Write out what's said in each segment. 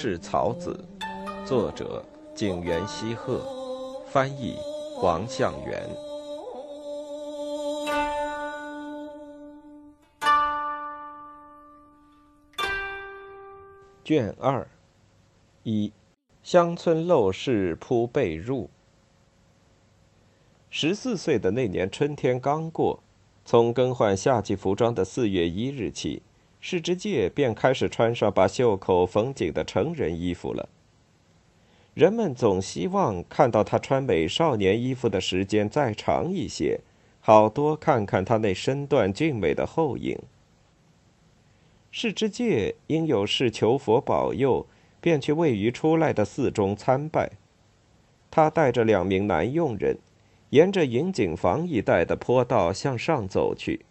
氏草子》，作者景元西鹤，翻译王向元。卷二，一，乡村陋室铺被褥。十四岁的那年春天刚过，从更换夏季服装的四月一日起。世之介便开始穿上把袖口缝紧的成人衣服了。人们总希望看到他穿美少年衣服的时间再长一些，好多看看他那身段俊美的后影。世之介因有事求佛保佑，便去位于出来的寺中参拜。他带着两名男佣人，沿着云景房一带的坡道向上走去。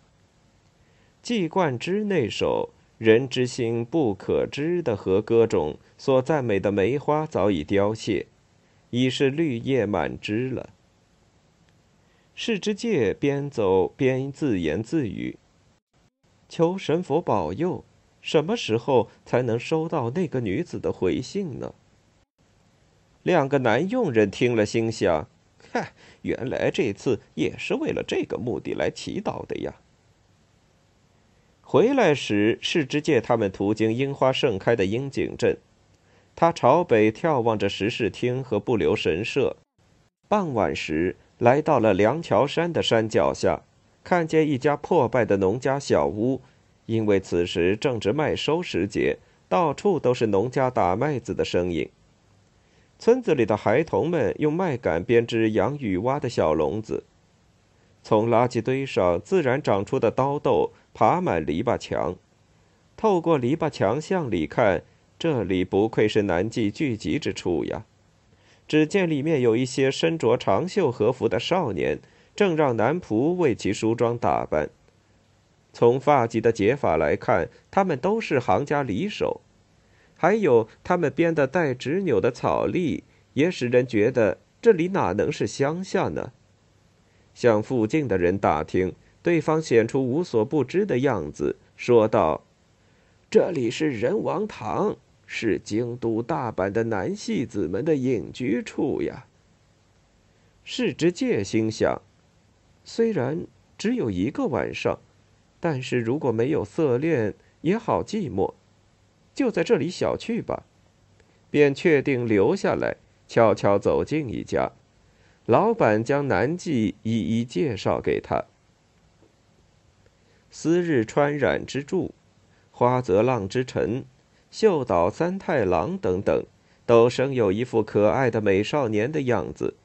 季冠之那首“人之心不可知”的和歌中所赞美的梅花早已凋谢，已是绿叶满枝了。世之介边走边自言自语：“求神佛保佑，什么时候才能收到那个女子的回信呢？”两个男佣人听了，心想：“嗨，原来这次也是为了这个目的来祈祷的呀。”回来时，世之介他们途经樱花盛开的樱井镇，他朝北眺望着石室厅和不留神社。傍晚时，来到了梁桥山的山脚下，看见一家破败的农家小屋，因为此时正值麦收时节，到处都是农家打麦子的声音。村子里的孩童们用麦秆编织养雨蛙的小笼子。从垃圾堆上自然长出的刀豆爬满篱笆墙，透过篱笆墙向里看，这里不愧是南纪聚集之处呀！只见里面有一些身着长袖和服的少年，正让男仆为其梳妆打扮。从发髻的结法来看，他们都是行家里手。还有他们编的带直纽的草笠，也使人觉得这里哪能是乡下呢？向附近的人打听，对方显出无所不知的样子，说道：“这里是仁王堂，是京都大阪的男戏子们的隐居处呀。”世之介心想：虽然只有一个晚上，但是如果没有色恋，也好寂寞，就在这里小聚吧。便确定留下来，悄悄走进一家。老板将南纪一一介绍给他。思日川染之助、花泽浪之臣、秀岛三太郎等等，都生有一副可爱的美少年的样子。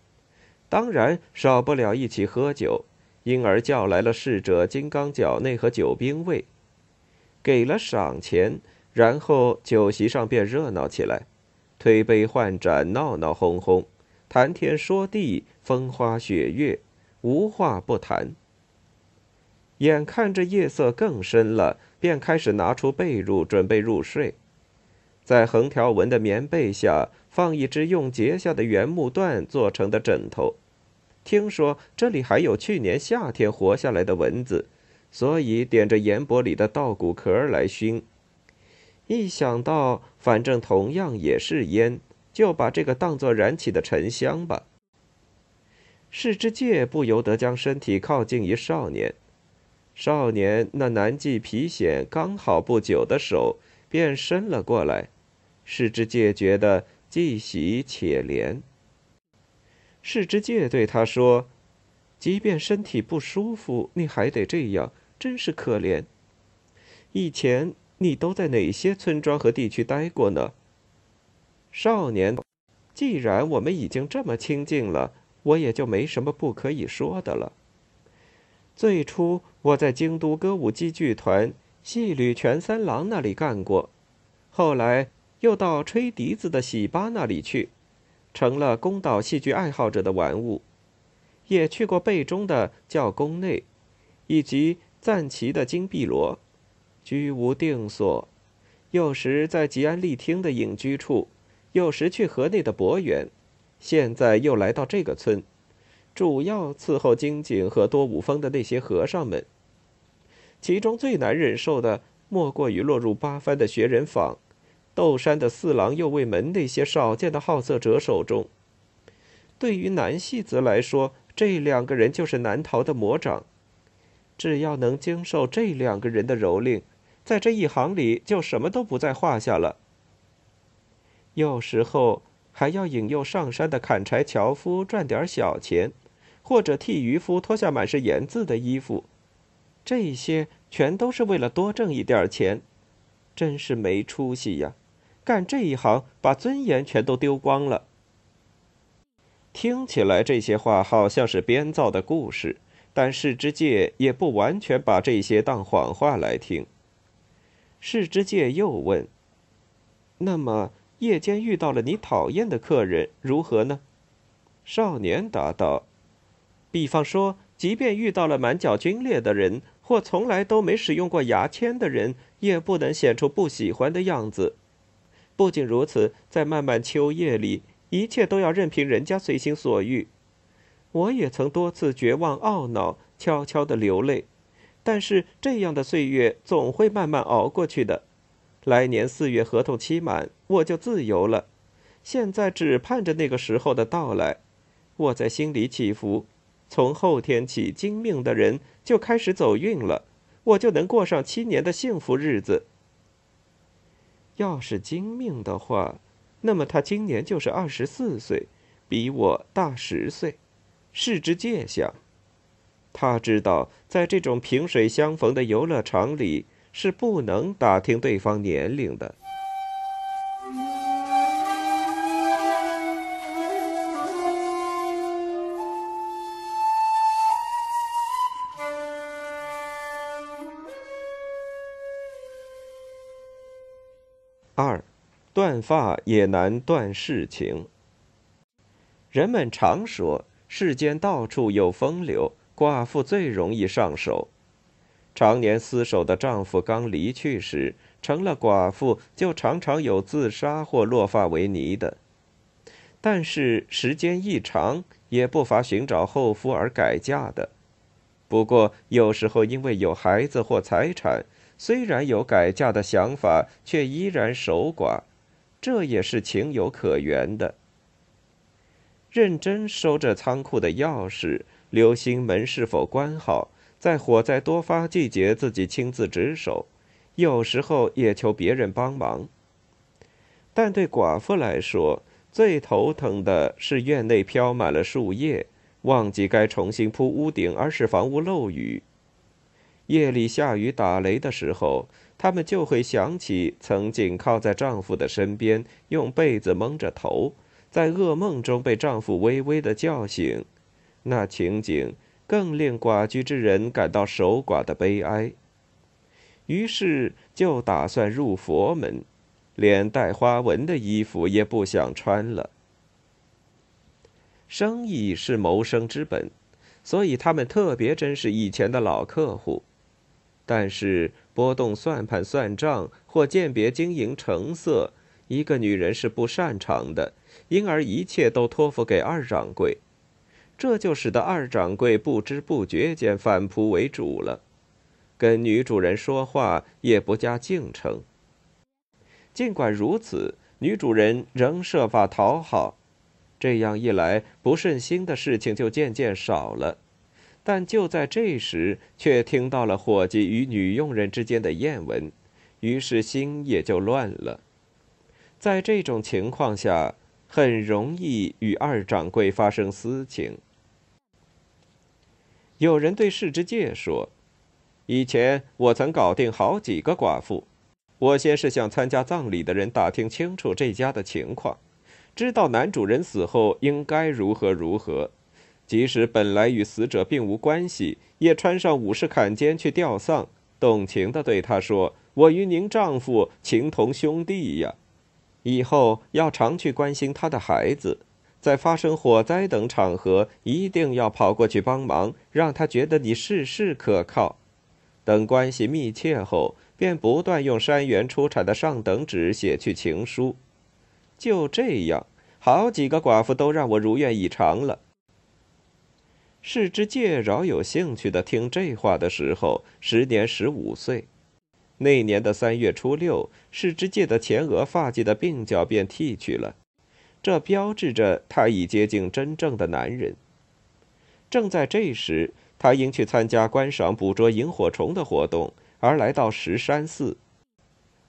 当然少不了一起喝酒，因而叫来了侍者金刚角内和酒兵卫，给了赏钱，然后酒席上便热闹起来，推杯换盏，闹闹哄哄。谈天说地，风花雪月，无话不谈。眼看着夜色更深了，便开始拿出被褥准备入睡。在横条纹的棉被下放一只用结下的原木段做成的枕头。听说这里还有去年夏天活下来的蚊子，所以点着盐钵里的稻谷壳来熏。一想到反正同样也是烟。就把这个当作燃起的沉香吧。世之介不由得将身体靠近一少年，少年那难系皮癣刚好不久的手便伸了过来。世之介觉得既喜且怜。世之介对他说：“即便身体不舒服，你还得这样，真是可怜。以前你都在哪些村庄和地区待过呢？”少年，既然我们已经这么亲近了，我也就没什么不可以说的了。最初我在京都歌舞伎剧团戏旅全三郎那里干过，后来又到吹笛子的喜八那里去，成了宫岛戏剧爱好者的玩物。也去过背中的教宫内，以及赞岐的金碧罗，居无定所。有时在吉安丽厅的隐居处。有时去河内的博园，现在又来到这个村，主要伺候金井和多武峰的那些和尚们。其中最难忍受的，莫过于落入八幡的学人坊，窦山的四郎右卫门那些少见的好色者手中。对于南戏子来说，这两个人就是难逃的魔掌。只要能经受这两个人的蹂躏，在这一行里就什么都不在话下了。有时候还要引诱上山的砍柴樵夫赚点小钱，或者替渔夫脱下满是盐渍的衣服，这些全都是为了多挣一点钱，真是没出息呀！干这一行，把尊严全都丢光了。听起来这些话好像是编造的故事，但世之介也不完全把这些当谎话来听。世之介又问：“那么夜间遇到了你讨厌的客人，如何呢？”少年答道：“比方说，即便遇到了满脚皲裂的人，或从来都没使用过牙签的人，也不能显出不喜欢的样子。不仅如此，在漫漫秋夜里。”一切都要任凭人家随心所欲，我也曾多次绝望懊恼，悄悄地流泪。但是这样的岁月总会慢慢熬过去的。来年四月合同期满，我就自由了。现在只盼着那个时候的到来。我在心里祈福，从后天起，精命的人就开始走运了，我就能过上七年的幸福日子。要是精命的话。那么他今年就是二十四岁，比我大十岁。世之界想，他知道在这种萍水相逢的游乐场里是不能打听对方年龄的。二。断发也难断世情。人们常说，世间到处有风流，寡妇最容易上手。常年厮守的丈夫刚离去时，成了寡妇，就常常有自杀或落发为尼的。但是时间一长，也不乏寻找后夫而改嫁的。不过有时候因为有孩子或财产，虽然有改嫁的想法，却依然守寡。这也是情有可原的。认真收着仓库的钥匙，留心门是否关好，在火灾多发季节自己亲自值守，有时候也求别人帮忙。但对寡妇来说，最头疼的是院内飘满了树叶，忘记该重新铺屋顶，而使房屋漏雨。夜里下雨打雷的时候。他们就会想起曾紧靠在丈夫的身边，用被子蒙着头，在噩梦中被丈夫微微的叫醒，那情景更令寡居之人感到守寡的悲哀。于是就打算入佛门，连带花纹的衣服也不想穿了。生意是谋生之本，所以他们特别珍视以前的老客户。但是拨动算盘算账或鉴别经营成色，一个女人是不擅长的，因而一切都托付给二掌柜，这就使得二掌柜不知不觉间反仆为主了，跟女主人说话也不加敬称。尽管如此，女主人仍设法讨好，这样一来，不顺心的事情就渐渐少了。但就在这时，却听到了伙计与女佣人之间的艳闻，于是心也就乱了。在这种情况下，很容易与二掌柜发生私情。有人对世之介说：“以前我曾搞定好几个寡妇，我先是向参加葬礼的人打听清楚这家的情况，知道男主人死后应该如何如何。”即使本来与死者并无关系，也穿上武士坎肩去吊丧，动情地对他说：“我与您丈夫情同兄弟呀，以后要常去关心他的孩子，在发生火灾等场合，一定要跑过去帮忙，让他觉得你事事可靠。等关系密切后，便不断用山原出产的上等纸写去情书。就这样，好几个寡妇都让我如愿以偿了。”世之介饶有兴趣的听这话的时候，时年十五岁，那年的三月初六，世之介的前额发髻的鬓角便剃去了，这标志着他已接近真正的男人。正在这时，他因去参加观赏捕捉萤火虫的活动而来到石山寺。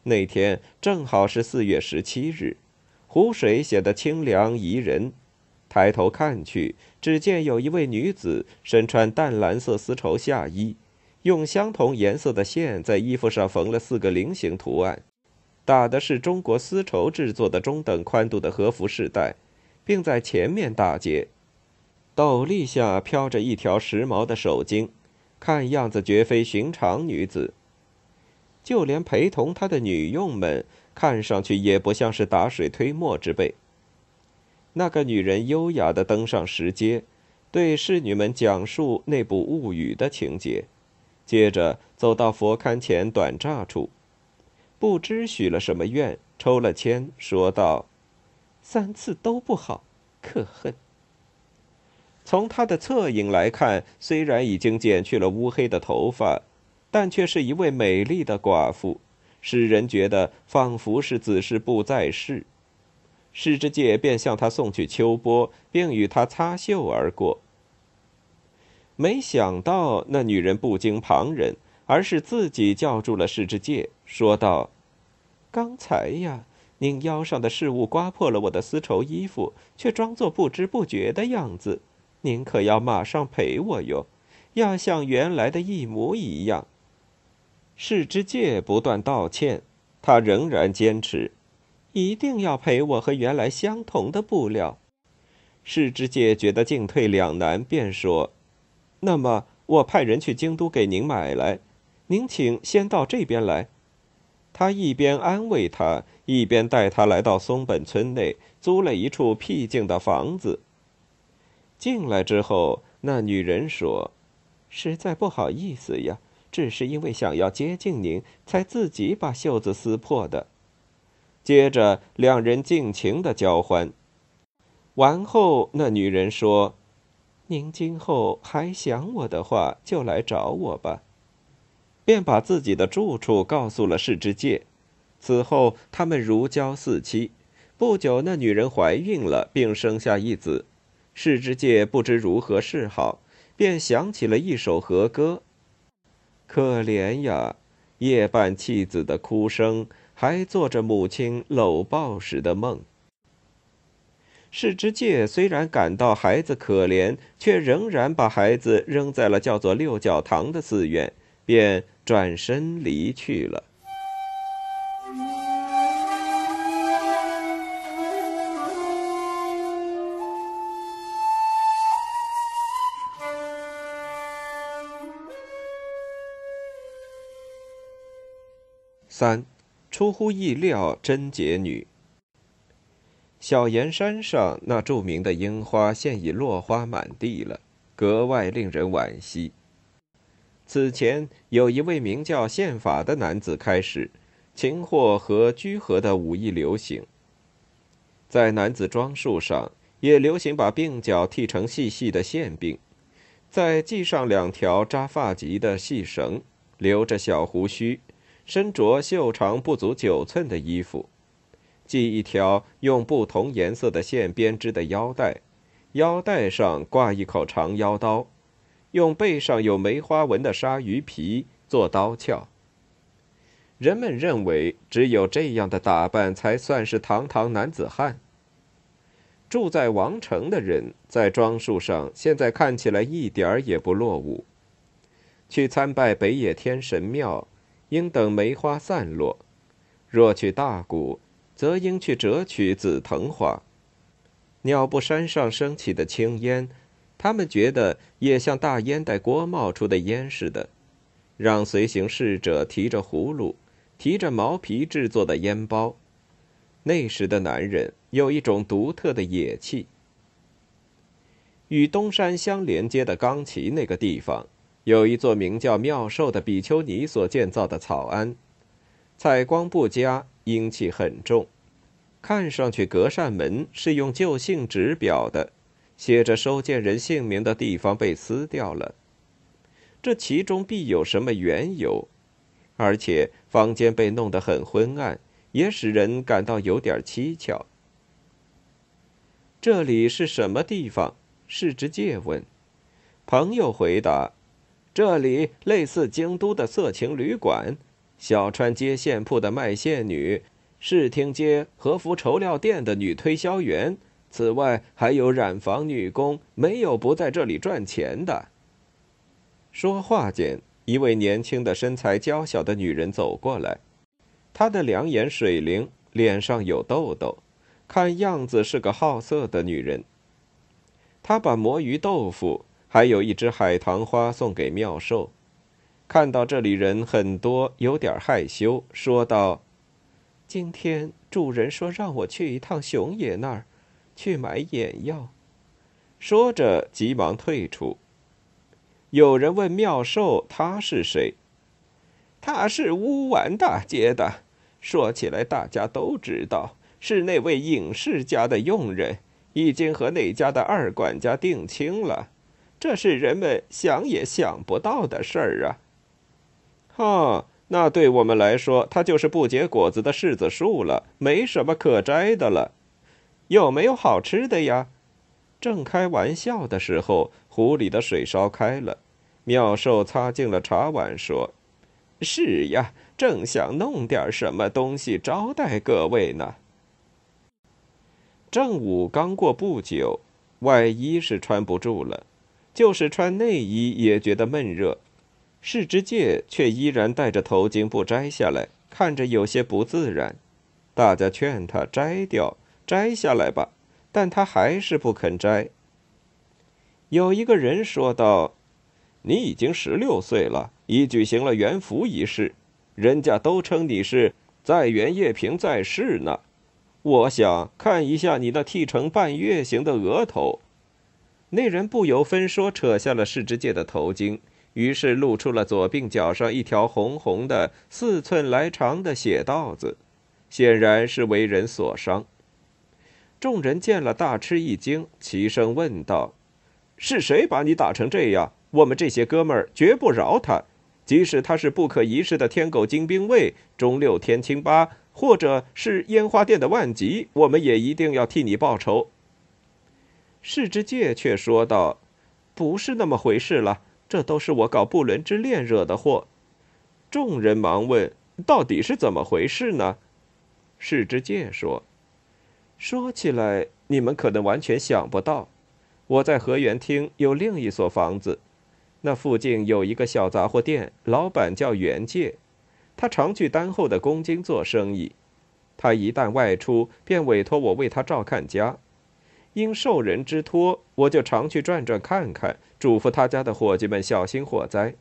那天正好是四月十七日，湖水显得清凉宜人。抬头看去，只见有一位女子身穿淡蓝色丝绸夏衣，用相同颜色的线在衣服上缝了四个菱形图案，打的是中国丝绸制作的中等宽度的和服饰带，并在前面打结。斗笠下飘着一条时髦的手巾，看样子绝非寻常女子。就连陪同她的女佣们，看上去也不像是打水推磨之辈。那个女人优雅地登上石阶，对侍女们讲述那部物语的情节，接着走到佛龛前短栅处，不知许了什么愿，抽了签，说道：“三次都不好，可恨。”从她的侧影来看，虽然已经剪去了乌黑的头发。但却是一位美丽的寡妇，使人觉得仿佛是子时不在世。世之介便向她送去秋波，并与她擦袖而过。没想到那女人不惊旁人，而是自己叫住了世之介，说道：“刚才呀，您腰上的饰物刮破了我的丝绸衣服，却装作不知不觉的样子。您可要马上赔我哟，要像原来的一模一样。”世之介不断道歉，他仍然坚持，一定要赔我和原来相同的布料。世之介觉得进退两难，便说：“那么我派人去京都给您买来，您请先到这边来。”他一边安慰他，一边带他来到松本村内，租了一处僻静的房子。进来之后，那女人说：“实在不好意思呀。”只是因为想要接近您，才自己把袖子撕破的。接着，两人尽情的交欢。完后，那女人说：“您今后还想我的话，就来找我吧。”便把自己的住处告诉了世之介。此后，他们如胶似漆。不久，那女人怀孕了，并生下一子。世之介不知如何是好，便想起了一首和歌。可怜呀，夜半弃子的哭声，还做着母亲搂抱时的梦。世之介虽然感到孩子可怜，却仍然把孩子扔在了叫做六角堂的寺院，便转身离去了。三，出乎意料，贞洁女。小岩山上那著名的樱花现已落花满地了，格外令人惋惜。此前有一位名叫宪法的男子开始，擒获和居合的武艺流行。在男子装束上也流行把鬓角剃成细细的线鬓，再系上两条扎发髻的细绳，留着小胡须。身着袖长不足九寸的衣服，系一条用不同颜色的线编织的腰带，腰带上挂一口长腰刀，用背上有梅花纹的鲨鱼皮做刀鞘。人们认为，只有这样的打扮才算是堂堂男子汉。住在王城的人在装束上现在看起来一点儿也不落伍。去参拜北野天神庙。应等梅花散落，若去大谷，则应去折取紫藤花。鸟不山上升起的青烟，他们觉得也像大烟袋锅冒出的烟似的。让随行侍者提着葫芦，提着毛皮制作的烟包。那时的男人有一种独特的野气。与东山相连接的冈崎那个地方。有一座名叫妙寿的比丘尼所建造的草庵，采光不佳，阴气很重。看上去隔扇门是用旧信纸裱的，写着收件人姓名的地方被撕掉了。这其中必有什么缘由？而且房间被弄得很昏暗，也使人感到有点蹊跷。这里是什么地方？世之介问。朋友回答：“这里类似京都的色情旅馆，小川街线铺的卖线女，视听街和服绸料店的女推销员。此外，还有染坊女工，没有不在这里赚钱的。”说话间，一位年轻的、身材娇小的女人走过来，她的两眼水灵，脸上有痘痘，看样子是个好色的女人。她把魔芋豆腐。还有一只海棠花送给妙寿。看到这里人很多，有点害羞，说道：“今天主人说让我去一趟熊爷那儿，去买眼药。”说着急忙退出。有人问妙寿：“他是谁？”“他是乌丸大街的。说起来，大家都知道，是那位影视家的佣人，已经和那家的二管家定亲了。”这是人们想也想不到的事儿啊！哈，那对我们来说，它就是不结果子的柿子树了，没什么可摘的了。有没有好吃的呀？正开玩笑的时候，壶里的水烧开了。妙寿擦净了茶碗，说：“是呀，正想弄点什么东西招待各位呢。”正午刚过不久，外衣是穿不住了。就是穿内衣也觉得闷热，世之介却依然戴着头巾不摘下来，看着有些不自然。大家劝他摘掉，摘下来吧，但他还是不肯摘。有一个人说道：“你已经十六岁了，已举行了元服仪式，人家都称你是在元叶平在世呢。我想看一下你那剃成半月形的额头。”那人不由分说扯下了世之介的头巾，于是露出了左鬓角上一条红红的、四寸来长的血道子，显然是为人所伤。众人见了大吃一惊，齐声问道：“是谁把你打成这样？我们这些哥们儿绝不饶他，即使他是不可一世的天狗精兵卫、中六天青八，或者是烟花店的万吉，我们也一定要替你报仇。”世之介却说道：“不是那么回事了，这都是我搞不伦之恋惹的祸。”众人忙问：“到底是怎么回事呢？”世之介说：“说起来，你们可能完全想不到，我在河源厅有另一所房子，那附近有一个小杂货店，老板叫袁介，他常去丹后的宫京做生意，他一旦外出，便委托我为他照看家。”因受人之托，我就常去转转看看，嘱咐他家的伙计们小心火灾。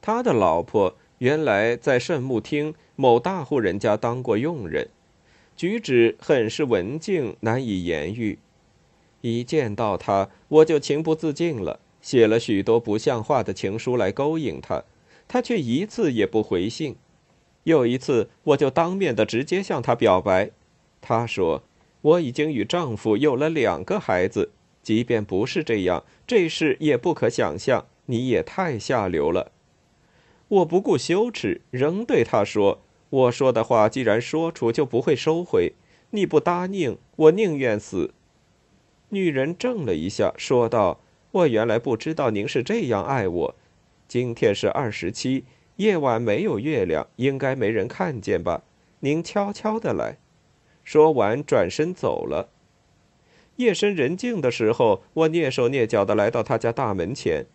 他的老婆原来在圣木厅某大户人家当过佣人，举止很是文静，难以言喻。一见到他，我就情不自禁了，写了许多不像话的情书来勾引他，他却一次也不回信。有一次，我就当面的直接向他表白，他说。我已经与丈夫有了两个孩子，即便不是这样，这事也不可想象。你也太下流了！我不顾羞耻，仍对他说：“我说的话既然说出，就不会收回。你不答应，我宁愿死。”女人怔了一下，说道：“我原来不知道您是这样爱我。今天是二十七，夜晚没有月亮，应该没人看见吧？您悄悄的来。”说完，转身走了。夜深人静的时候，我蹑手蹑脚的来到他家大门前。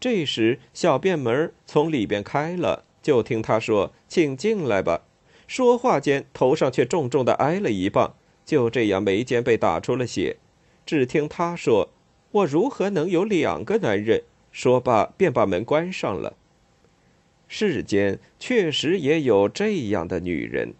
这时，小便门从里边开了，就听他说：“请进来吧。”说话间，头上却重重的挨了一棒，就这样眉间被打出了血。只听他说：“我如何能有两个男人？”说罢，便把门关上了。世间确实也有这样的女人。